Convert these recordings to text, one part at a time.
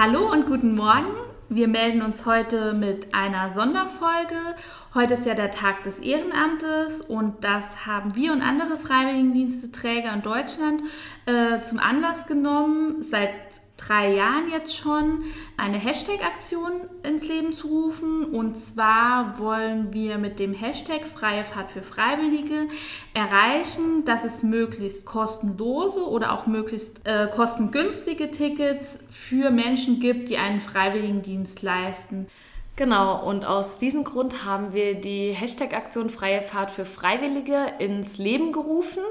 Hallo und guten Morgen. Wir melden uns heute mit einer Sonderfolge. Heute ist ja der Tag des Ehrenamtes und das haben wir und andere Freiwilligendiensteträger in Deutschland äh, zum Anlass genommen, seit drei Jahren jetzt schon eine Hashtag-Aktion ins Leben zu rufen. Und zwar wollen wir mit dem Hashtag Freie Fahrt für Freiwillige erreichen, dass es möglichst kostenlose oder auch möglichst äh, kostengünstige Tickets für Menschen gibt, die einen Freiwilligendienst leisten. Genau, und aus diesem Grund haben wir die Hashtag-Aktion Freie Fahrt für Freiwillige ins Leben gerufen.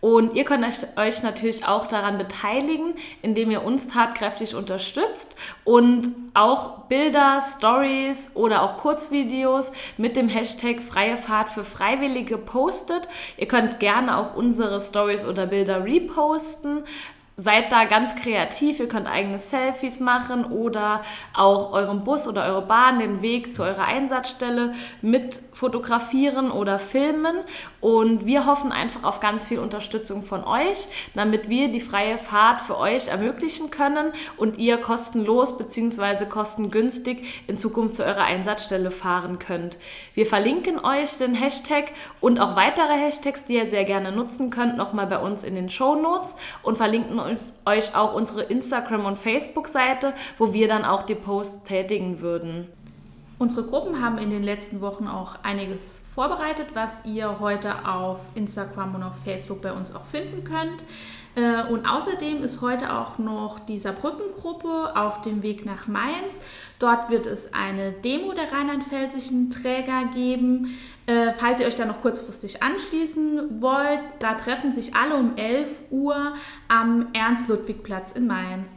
Und ihr könnt euch natürlich auch daran beteiligen, indem ihr uns tatkräftig unterstützt und auch Bilder, Stories oder auch Kurzvideos mit dem Hashtag Freie Fahrt für Freiwillige postet. Ihr könnt gerne auch unsere Stories oder Bilder reposten seid da ganz kreativ. Ihr könnt eigene Selfies machen oder auch euren Bus oder eure Bahn den Weg zu eurer Einsatzstelle mit fotografieren oder filmen. Und wir hoffen einfach auf ganz viel Unterstützung von euch, damit wir die freie Fahrt für euch ermöglichen können und ihr kostenlos bzw. kostengünstig in Zukunft zu eurer Einsatzstelle fahren könnt. Wir verlinken euch den Hashtag und auch weitere Hashtags, die ihr sehr gerne nutzen könnt, nochmal bei uns in den Show Notes und verlinken euch auch unsere Instagram- und Facebook-Seite, wo wir dann auch die Posts tätigen würden. Unsere Gruppen haben in den letzten Wochen auch einiges vorbereitet, was ihr heute auf Instagram und auf Facebook bei uns auch finden könnt. Äh, und außerdem ist heute auch noch die Saarbrücken-Gruppe auf dem Weg nach Mainz. Dort wird es eine Demo der rheinland-pfälzischen Träger geben. Äh, falls ihr euch da noch kurzfristig anschließen wollt, da treffen sich alle um 11 Uhr am Ernst-Ludwig-Platz in Mainz.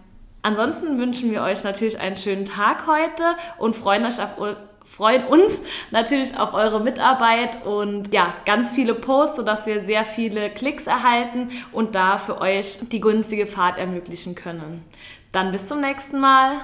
Ansonsten wünschen wir euch natürlich einen schönen Tag heute und freuen, euch auf, freuen uns natürlich auf eure Mitarbeit und ja, ganz viele Posts, sodass wir sehr viele Klicks erhalten und da für euch die günstige Fahrt ermöglichen können. Dann bis zum nächsten Mal.